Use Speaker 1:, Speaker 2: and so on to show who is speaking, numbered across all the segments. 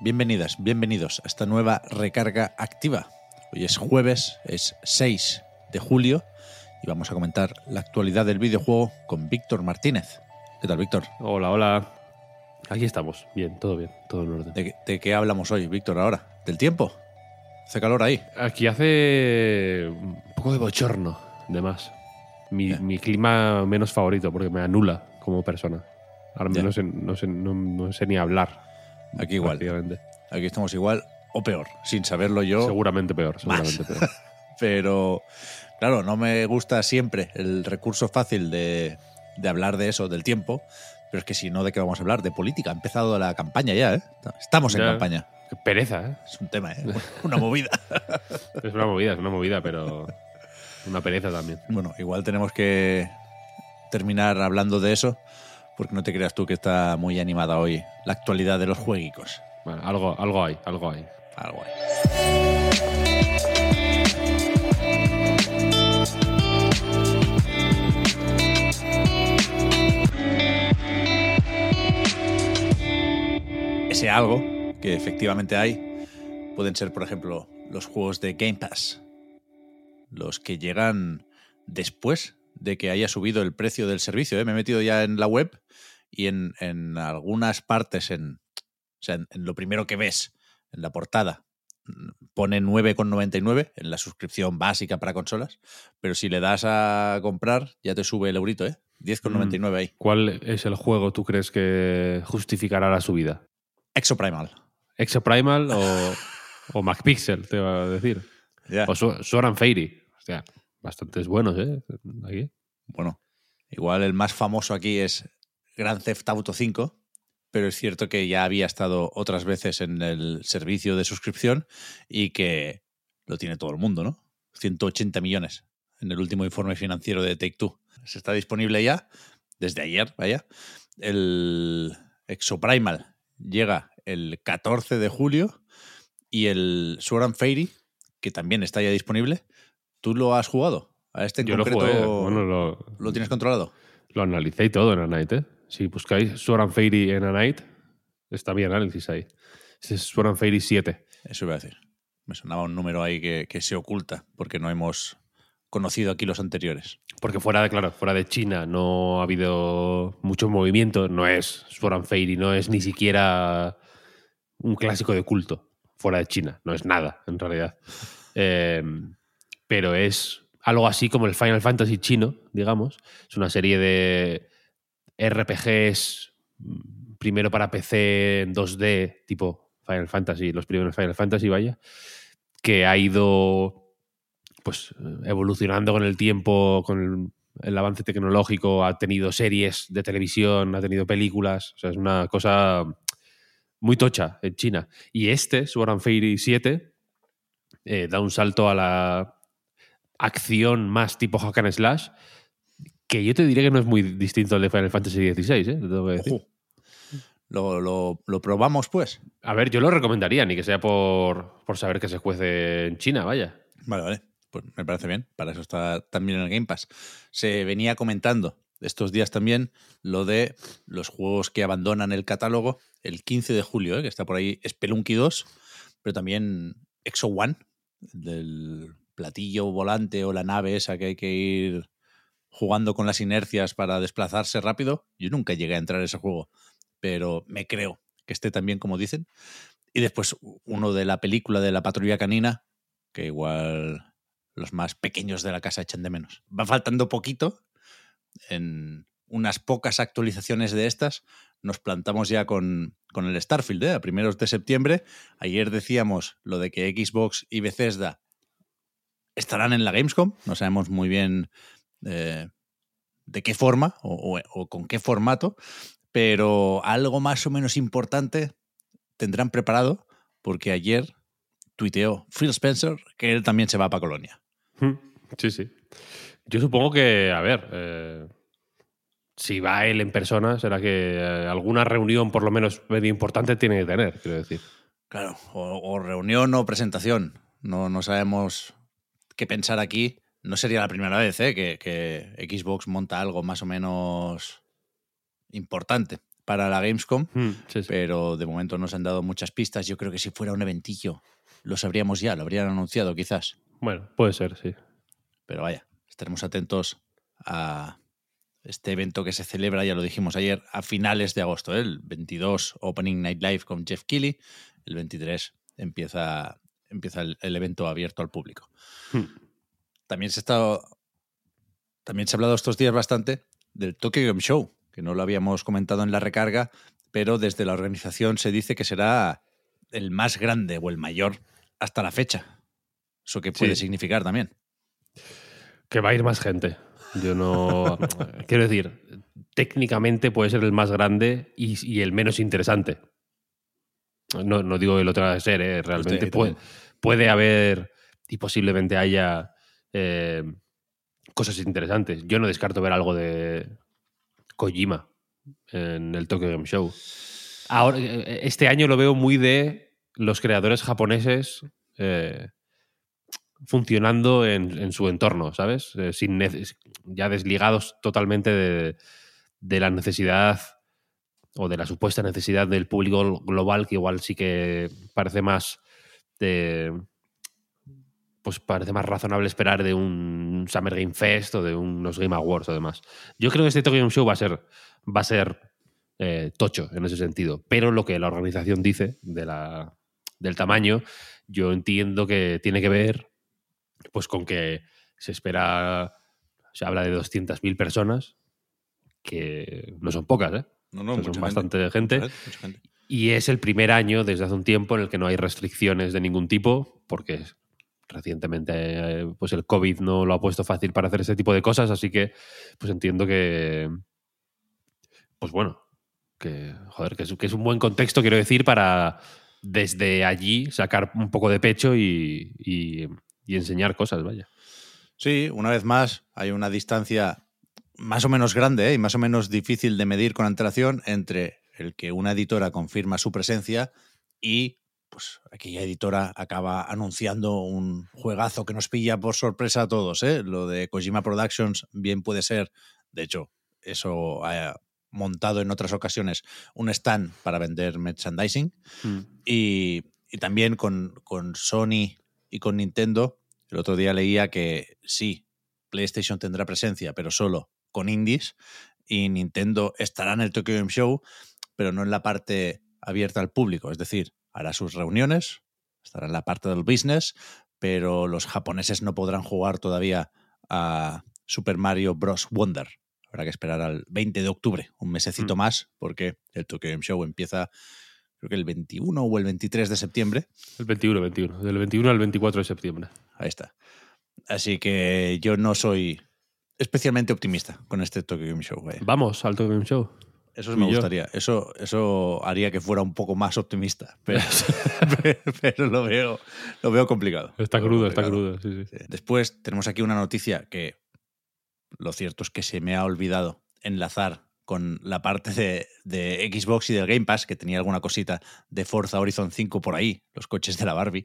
Speaker 1: bienvenidas, bienvenidos a esta nueva recarga activa. Hoy es jueves, es 6 de julio y vamos a comentar la actualidad del videojuego con Víctor Martínez. ¿Qué tal, Víctor?
Speaker 2: Hola, hola. Aquí estamos. Bien, todo bien, todo en orden.
Speaker 1: ¿De, qué- de qué hablamos hoy, Víctor, ahora? ¿Del tiempo? ¿Hace calor ahí?
Speaker 2: Aquí hace un poco de bochorno, de más. Mi, clima menos favorito, porque me anula como persona. Ahora
Speaker 1: Ya.
Speaker 2: no sé, no, sé, no, no sé ni hablar.
Speaker 1: Aquí igual. Aquí estamos igual o peor, sin saberlo yo.
Speaker 2: Seguramente peor,
Speaker 1: Más.
Speaker 2: seguramente peor.
Speaker 1: Pero, claro, no me gusta siempre el recurso fácil de, de hablar de eso, del tiempo. Pero es que si no, ¿de qué vamos a hablar? De política. Ha empezado la campaña ya, ¿eh? Estamos en
Speaker 2: Ya.
Speaker 1: campaña.
Speaker 2: Qué pereza, ¿eh?
Speaker 1: Es un tema, ¿eh? Una movida.
Speaker 2: Es una movida, es una movida, pero una pereza también.
Speaker 1: Bueno, igual tenemos que terminar hablando de eso, porque no te creas tú que está muy animada hoy la actualidad de los jueguicos.
Speaker 2: Bueno, algo, algo hay, algo hay.
Speaker 1: Algo ahí. Ese algo que efectivamente hay pueden ser, por ejemplo, los juegos de Game Pass, los que llegan después de que haya subido el precio del servicio. ¿eh? Me he metido ya en la web y en, en algunas partes, en, o sea, en, en lo primero que ves, en la portada, mm, pone 9,99 en la suscripción básica para consolas, pero si le das a comprar ya te sube el eurito, ¿eh? 10,99 ahí.
Speaker 2: ¿Cuál es el juego tú crees que justificará la subida?
Speaker 1: Exoprimal.
Speaker 2: ¿Exoprimal o, o MacPixel, te iba a decir? O Soran Fairy. O sea, bastantes buenos, ¿eh? Aquí.
Speaker 1: Bueno, igual el más famoso aquí es Grand Theft Auto 5, pero es cierto que ya había estado otras veces en el servicio de suscripción y que lo tiene todo el mundo, ¿no? 180 millones en el último informe financiero de Take Two. Se está disponible ya, desde ayer, vaya. El Exoprimal llega el 14 de julio y el Sword and Fairy, que también está ya disponible. ¿Tú lo has jugado? A este en
Speaker 2: Yo lo
Speaker 1: concreto
Speaker 2: jugué. Bueno, lo,
Speaker 1: ¿Lo tienes controlado?
Speaker 2: lo analicé y todo en A Night, ¿eh? Si buscáis Soran Fairy en A Night, está mi análisis ahí. Es Soran Fairy 7.
Speaker 1: Eso iba a decir. Me sonaba un número ahí que, que se oculta porque no hemos conocido aquí los anteriores.
Speaker 2: Porque fuera de, claro, fuera de China no ha habido mucho movimiento. No es Soran Fairy, no es ni siquiera un clásico de culto fuera de China. No es nada, en realidad. Eh, pero es algo así como el Final Fantasy chino, digamos. Es una serie de RPGs mm, primero para PC en 2D, tipo Final Fantasy, los primeros Final Fantasy, vaya, que ha ido pues evolucionando con el tiempo, con el, el avance tecnológico, ha tenido series de televisión, ha tenido películas, o sea, es una cosa muy tocha en China. Y este, Sword and Fairy 7, eh, da un salto a la acción más tipo hack and slash, que yo te diré que no es muy distinto al de Final Fantasy XVI, ¿eh? Te tengo que decir.
Speaker 1: Ojo. Lo, lo- lo probamos, pues.
Speaker 2: A ver, yo lo recomendaría, ni que sea por, por saber que se juece en China, vaya.
Speaker 1: Vale, vale. Pues me parece bien. Para eso está también en el Game Pass. Se venía comentando estos días también lo de los juegos que abandonan el catálogo el 15 de julio, ¿eh? que está por ahí Spelunky 2, pero también Exo One, del platillo volante o la nave esa que hay que ir jugando con las inercias para desplazarse rápido. Yo nunca llegué a entrar a ese juego, pero me creo que esté también como dicen. Y después uno de la película de la patrulla canina, que igual los más pequeños de la casa echan de menos. Va faltando poquito. En unas pocas actualizaciones de estas nos plantamos ya con, con el Starfield, ¿eh? a primeros de septiembre. Ayer decíamos lo de que Xbox y Bethesda estarán en la Gamescom. No sabemos muy bien eh, de qué forma o, o- o con qué formato, pero algo más o menos importante tendrán preparado porque ayer tuiteó Phil Spencer que él también se va para Colonia.
Speaker 2: Mm, Sí, sí. Yo supongo que, a ver, eh, si va él en persona, será que eh, alguna reunión por lo menos medio importante tiene que tener, quiero decir.
Speaker 1: Claro, o, o reunión o presentación. No, no sabemos qué pensar aquí. No sería la primera vez ¿eh? que, que Xbox monta algo más o menos importante para la Gamescom,
Speaker 2: Mm, sí, sí.
Speaker 1: pero de momento no se han dado muchas pistas. Yo creo que si fuera un eventillo lo sabríamos ya, lo habrían anunciado quizás.
Speaker 2: Bueno, puede ser, sí.
Speaker 1: Pero vaya, estaremos atentos a este evento que se celebra, ya lo dijimos ayer, a finales de agosto. ¿eh? El 22 Opening Night Live con Jeff Keighley, el 23 empieza, empieza el, el evento abierto al público.
Speaker 2: Hmm.
Speaker 1: También se, está, también se ha hablado estos días bastante del Tokyo Game Show, que no lo habíamos comentado en la recarga, pero desde la organización se dice que será el más grande o el mayor hasta la fecha. Eso que puede
Speaker 2: Sí.
Speaker 1: significar también.
Speaker 2: Que va a ir más gente. Yo no. quiero decir, técnicamente puede ser el más grande y, y el menos interesante. No, no digo que lo tenga que ser, ¿eh? realmente puede, puede haber y posiblemente haya eh, cosas interesantes. Yo no descarto ver algo de Kojima en el Tokyo Game Show. Ahora, eh, este año lo veo muy de los creadores japoneses eh, funcionando en, en su entorno, ¿sabes? Eh, sin ya desligados totalmente de, de la necesidad o de la supuesta necesidad del público global, que igual sí que parece más pues parece más razonable esperar de un Summer Game Fest o de unos Game Awards o demás. Yo creo que este Tokyo Game Show va a ser, va a ser eh, tocho en ese sentido, pero lo que la organización dice de la, del tamaño, yo entiendo que tiene que ver pues con que se espera, se habla de 200.000 personas, que no son pocas, ¿eh?
Speaker 1: No, no,
Speaker 2: son bastante gente.
Speaker 1: Mucha gente.
Speaker 2: Y es el primer año desde hace un tiempo en el que no hay restricciones de ningún tipo, porque recientemente eh, pues el COVID no lo ha puesto fácil para hacer este tipo de cosas, así que pues entiendo que, pues bueno, que, joder, que es, que es un buen contexto, quiero decir, para desde allí sacar un poco de pecho y, y- y enseñar cosas, vaya.
Speaker 1: Sí, una vez más, hay una distancia más o menos grande ¿eh? y más o menos difícil de medir con antelación entre el que una editora confirma su presencia y pues aquella editora acaba anunciando un juegazo que nos pilla por sorpresa a todos. ¿eh? Lo de Kojima Productions bien puede ser, de hecho, eso ha montado en otras ocasiones un stand para vender merchandising y, y también con, con Sony y con Nintendo. El otro día leía que sí, PlayStation tendrá presencia, pero solo con indies. Y Nintendo estará en el Tokyo Game Show, pero no en la parte abierta al público. Es decir, hará sus reuniones, estará en la parte del business, pero los japoneses no podrán jugar todavía a Super Mario Bros. Wonder. Habrá que esperar al 20 de octubre, un mesecito
Speaker 2: Mm.
Speaker 1: más, porque el Tokyo Game Show empieza creo que el 21 o el 23 de septiembre.
Speaker 2: El 21, 21. Del 21 al 24 de septiembre.
Speaker 1: Ahí está. Así que yo no soy especialmente optimista con este Tokyo Game Show.
Speaker 2: Vamos al Tokyo Game Show.
Speaker 1: Eso me gustaría. Eso, eso haría que fuera un poco más optimista. Pero, pero lo, veo, lo veo complicado.
Speaker 2: Está crudo, está crudo. Sí.
Speaker 1: Sí. Después tenemos aquí una noticia que lo cierto es que se me ha olvidado enlazar con la parte de, de Xbox y del Game Pass, que tenía alguna cosita de Forza Horizon 5 por ahí, los coches de la Barbie,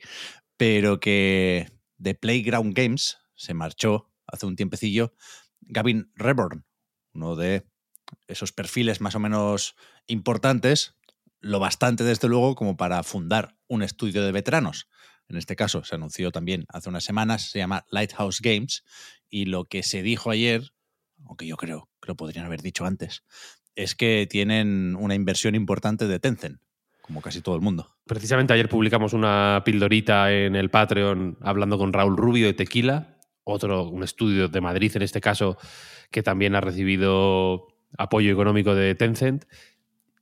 Speaker 1: pero que de Playground Games se marchó hace un tiempecillo Gavin Reborn, uno de esos perfiles más o menos importantes, lo bastante desde luego como para fundar un estudio de veteranos. En este caso se anunció también hace unas semanas, se llama Lighthouse Games, y lo que se dijo ayer, aunque yo creo que lo podrían haber dicho antes, es que tienen una inversión importante de Tencent, como casi todo el mundo.
Speaker 2: Precisamente ayer publicamos una pildorita en el Patreon hablando con Raúl Rubio de Tequila, otro, un estudio de Madrid en este caso, que también ha recibido apoyo económico de Tencent.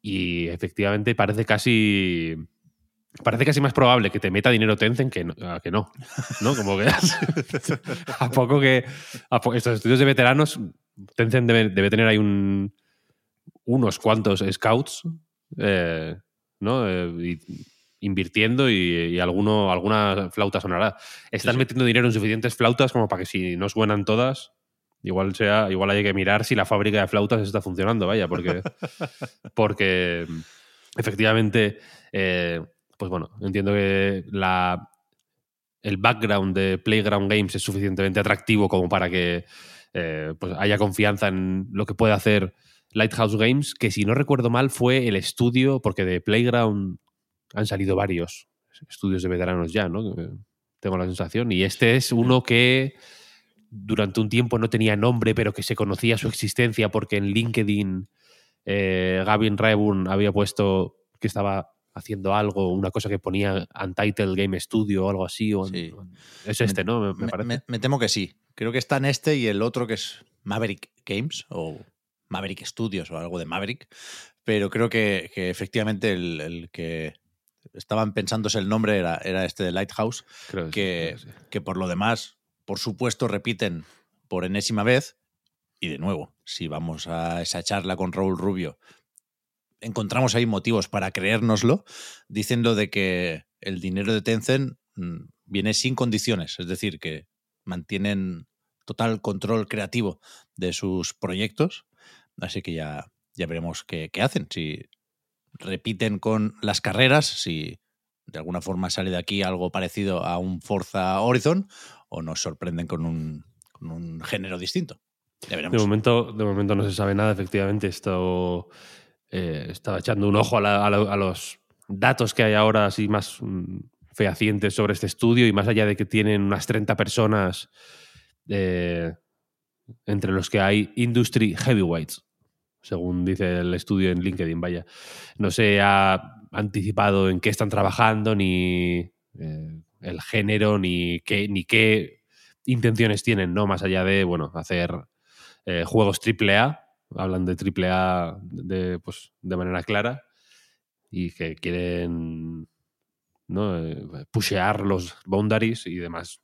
Speaker 2: Y efectivamente parece casi. Parece casi más probable que te meta dinero Tencent que no. que no, ¿no? Como que. a poco que. estos estudios de veteranos, Tencent debe, debe tener ahí un, unos cuantos scouts, eh, ¿no? Eh, y- invirtiendo y, y alguno, alguna flauta sonará. Están
Speaker 1: sí.
Speaker 2: metiendo dinero en suficientes flautas como para que si no suenan todas, igual sea, igual hay que mirar si la fábrica de flautas está funcionando, vaya, porque, porque efectivamente, eh, pues bueno, entiendo que la, el background de Playground Games es suficientemente atractivo como para que eh, pues haya confianza en lo que puede hacer Lighthouse Games, que si no recuerdo mal fue el estudio, porque de Playground han salido varios estudios de veteranos ya, ¿no? Tengo la sensación. Y este es uno que durante un tiempo no tenía nombre, pero que se conocía su existencia porque en LinkedIn eh, Gavin Reburn había puesto que estaba haciendo algo, una cosa que ponía Untitled Game Studio o algo así. o-
Speaker 1: Sí.
Speaker 2: Es este, ¿no? Me, parece.
Speaker 1: me- me temo que sí. Creo que está en este y el otro que es Maverick Games o Maverick Studios o algo de Maverick. Pero creo que, que efectivamente el, el que estaban pensándose el nombre era, era este de Lighthouse,
Speaker 2: Creo sí,
Speaker 1: que,
Speaker 2: sí.
Speaker 1: que por lo demás, por supuesto, repiten por enésima vez. Y de nuevo, si vamos a esa charla con Raúl Rubio, encontramos ahí motivos para creérnoslo, diciendo de que el dinero de Tencent mm, viene sin condiciones, es decir, que mantienen total control creativo de sus proyectos, así que ya, ya veremos qué, qué hacen, si repiten con las carreras, si de alguna forma sale de aquí algo parecido a un Forza Horizon o nos sorprenden con un, con un género distinto.
Speaker 2: De momento, de momento no se sabe nada, efectivamente. Esto, eh, estaba echando un ojo a, la- a lo- a los datos que hay ahora, así más mm, fehacientes sobre este estudio, y más allá de que tienen unas 30 personas, eh, entre los que hay industry heavyweights, según dice el estudio en LinkedIn, vaya. No se ha anticipado en qué están trabajando, ni eh, el género, ni qué, ni qué intenciones tienen, ¿no? Más allá de, bueno, hacer eh, juegos AAA, hablan de AAA de, pues, de manera clara y que quieren ¿no? Eh, pushear los boundaries y demás.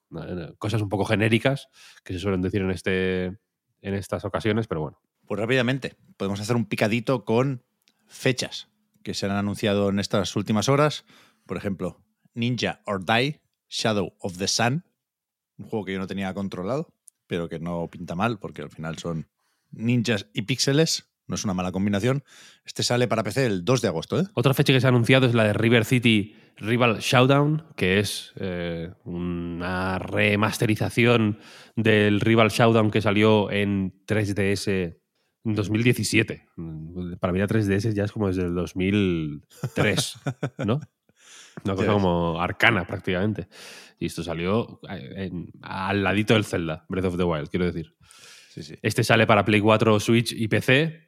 Speaker 2: Cosas un poco genéricas que se suelen decir en, este, en estas ocasiones, pero bueno.
Speaker 1: Pues rápidamente, podemos hacer un picadito con fechas que se han anunciado en estas últimas horas. Por ejemplo, Ninja or Die, Shadow of the Sun, un juego que yo no tenía controlado, pero que no pinta mal porque al final son ninjas y píxeles. No es una mala combinación. Este sale para PC el 2 de agosto, ¿eh?
Speaker 2: Otra fecha que se ha anunciado es la de River City Rival Showdown, que es eh, una remasterización del Rival Showdown que salió en 3DS en 2017. Mm, Para mí la 3DS ya es como desde el 2003, ¿no? Una cosa como arcana prácticamente. Y esto salió eh, en- al ladito del Zelda, Breath of the Wild, quiero decir.
Speaker 1: Sí, sí.
Speaker 2: Este sale para Play 4, Switch y PC.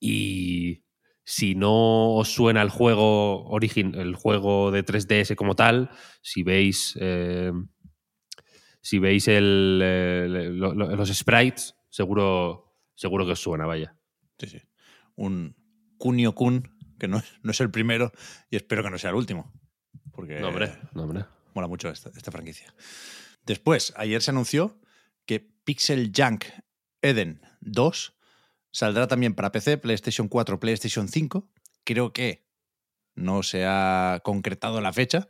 Speaker 2: Y si no os suena el juego origin, el juego de 3DS como tal, si veis. eh, si veis el, eh, lo- lo- los sprites, seguro, seguro que os suena, vaya.
Speaker 1: sí, sí. Un Kunio Kun, que no, es- no es el primero y espero que no sea el último. Porque
Speaker 2: No, hombre, no, hombre.
Speaker 1: mola mucho esta, esta franquicia. Después, ayer se anunció que Pixel Junk Eden 2 Saldrá también para PC, PlayStation 4, PlayStation 5. Creo que no se ha concretado la fecha,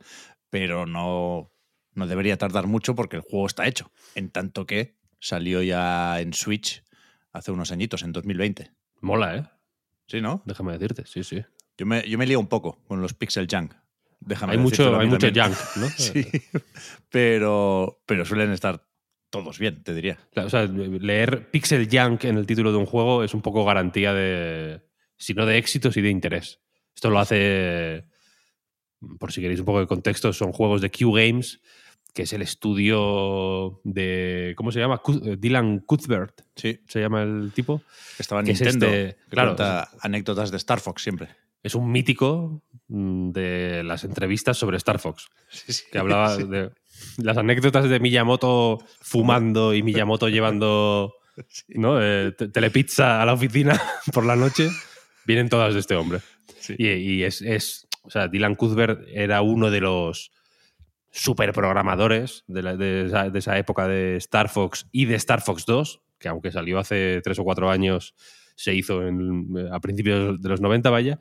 Speaker 1: pero no, no debería tardar mucho porque el juego está hecho. En tanto que salió ya en Switch hace unos añitos, en 2020.
Speaker 2: Mola, ¿eh?
Speaker 1: Sí, ¿no?
Speaker 2: Déjame decirte, sí, sí.
Speaker 1: Yo me, yo me lío un poco con los Pixel Junk. Déjame
Speaker 2: hay mucho, hay mucho junk, ¿no?
Speaker 1: Sí, pero, pero suelen estar todos bien, te diría.
Speaker 2: O sea, leer pixel junk en el título de un juego es un poco garantía de, si no de éxito, sí de interés. Esto lo hace, por si queréis un poco de contexto, son juegos de Q Games, que es el estudio de, ¿cómo se llama? Eh, Dylan Cuthbert,
Speaker 1: Sí,
Speaker 2: se llama el tipo.
Speaker 1: que estaba en
Speaker 2: Que es
Speaker 1: Nintendo.
Speaker 2: este-
Speaker 1: que
Speaker 2: claro,
Speaker 1: cuenta anécdotas de Star Fox siempre.
Speaker 2: Es un mítico mm, de las entrevistas sobre Star Fox.
Speaker 1: Sí, sí,
Speaker 2: que hablaba
Speaker 1: sí.
Speaker 2: de las anécdotas de Miyamoto fumando y Miyamoto llevando ¿no? Eh, te- telepizza a la oficina por la noche, vienen todas de este hombre.
Speaker 1: Sí.
Speaker 2: Y, y es, es- o sea, Dylan Cuthbert era uno de los superprogramadores de, la- de, esa, de esa época de Star Fox y de Star Fox 2, que aunque salió hace tres o cuatro años, se hizo en- a principios de los 90, vaya,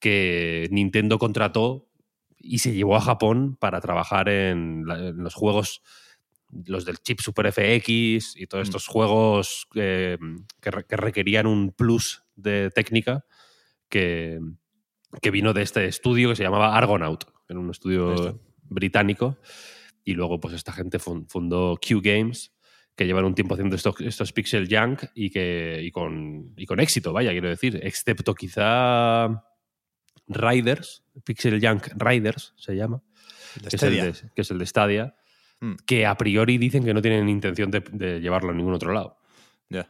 Speaker 2: que Nintendo contrató y se llevó a Japón para trabajar en, la- en los juegos, los del chip Super FX y todos
Speaker 1: Mm.
Speaker 2: estos juegos eh, que, re- que requerían un plus de técnica que, que vino de este estudio que se llamaba Argonaut, era un estudio. Británico. Y luego, pues, esta gente fun- fundó Q Games, que llevan un tiempo haciendo estos, estos pixel junk y, que, y, con, y con éxito, vaya, quiero decir. Excepto quizá Riders, Pixel Junk Riders se llama, que es, el de, que es el de Stadia,
Speaker 1: Mm.
Speaker 2: que a priori dicen que no tienen intención de, de llevarlo a ningún otro lado.
Speaker 1: Ya.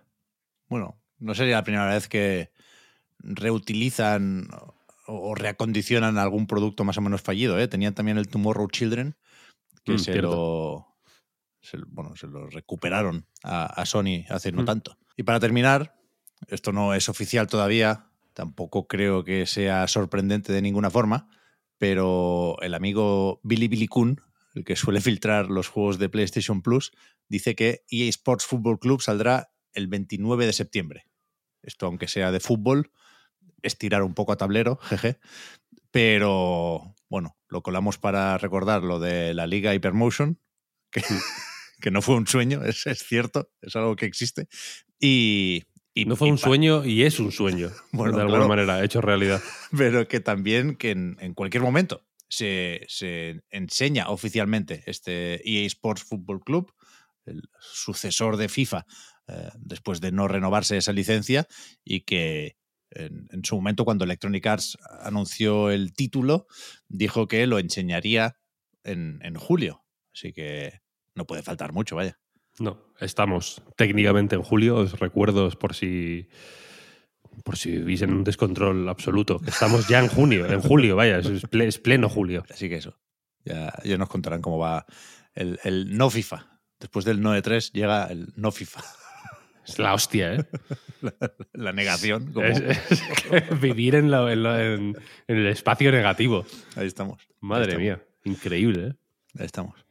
Speaker 1: Bueno, no sería la primera vez que reutilizan o, reacondicionan algún producto más o menos fallido. ¿eh? Tenían también el Tomorrow Children, que
Speaker 2: Mm,
Speaker 1: se, lo, se, bueno, se lo recuperaron a, a Sony hace no
Speaker 2: Mm.
Speaker 1: tanto. Y para terminar, esto no es oficial todavía, tampoco creo que sea sorprendente de ninguna forma, pero el amigo Billy Billy Kun, el que suele filtrar los juegos de PlayStation Plus, dice que EA Sports Football Club saldrá el 29 de septiembre. Esto, aunque sea de fútbol, es tirar un poco a tablero, jeje. Pero bueno, lo colamos para recordar lo de la Liga Hypermotion, que, que no fue un sueño, es, es cierto, es algo que existe. Y, y-
Speaker 2: No fue
Speaker 1: y
Speaker 2: un sueño y es un sueño,
Speaker 1: Bueno,
Speaker 2: de alguna
Speaker 1: claro.
Speaker 2: manera, hecho realidad.
Speaker 1: pero que también que en, en cualquier momento se, se enseña oficialmente este EA Sports Football Club, el sucesor de FIFA, eh, después de no renovarse esa licencia, y que en, en su momento, cuando Electronic Arts anunció el título, dijo que lo enseñaría en, en julio. Así que no puede faltar mucho, vaya.
Speaker 2: No, estamos técnicamente en julio, os recuerdo por si por si vivís en un descontrol absoluto. Estamos ya en junio, en julio, vaya, es, es ple- es pleno julio.
Speaker 1: Así que eso. Ya, ya nos contarán cómo va el, el no FIFA. Después del no de 3 llega el no FIFA.
Speaker 2: Es la hostia, ¿eh?
Speaker 1: La negación. como-
Speaker 2: Es- es que vivir en, lo- en lo- en- en el espacio negativo.
Speaker 1: Ahí estamos.
Speaker 2: Madre
Speaker 1: Ahí estamos.
Speaker 2: mía, increíble, ¿eh?
Speaker 1: Ahí estamos.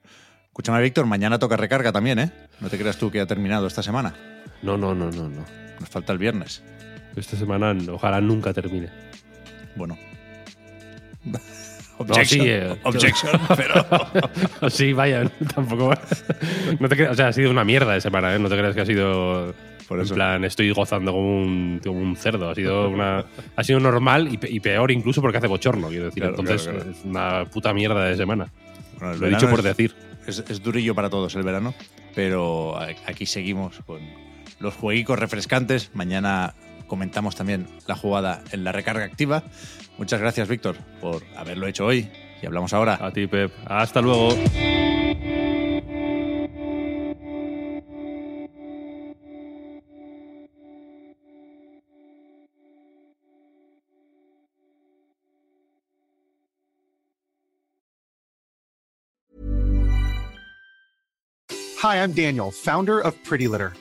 Speaker 1: Escúchame, Víctor, mañana toca recarga también, ¿eh? No te creas tú que ha terminado esta semana.
Speaker 2: No, no, no, no, no.
Speaker 1: Nos falta el viernes.
Speaker 2: Esta semana ojalá nunca termine.
Speaker 1: Bueno.
Speaker 2: No, sí, eh,
Speaker 1: Objection, pero.
Speaker 2: sí, vaya, tampoco. No te creas, o sea, ha sido una mierda de semana, ¿eh? No te creas que ha sido.
Speaker 1: Por
Speaker 2: en
Speaker 1: eso.
Speaker 2: plan, estoy gozando como un, como un cerdo. Ha sido una. Ha sido normal y, pe- y peor incluso porque hace bochorno, quiero decir.
Speaker 1: Claro,
Speaker 2: Entonces,
Speaker 1: claro, claro.
Speaker 2: es una puta mierda de semana.
Speaker 1: Bueno,
Speaker 2: Lo he dicho por
Speaker 1: es-
Speaker 2: decir.
Speaker 1: Es, es durillo para todos el verano, pero aquí seguimos con los jueguicos refrescantes. Mañana comentamos también la jugada en la recarga activa. Muchas gracias, Víctor, por haberlo hecho hoy. Y hablamos ahora.
Speaker 2: A ti, Pep. Hasta luego.
Speaker 3: Hi, I'm Daniel, founder of Pretty Litter.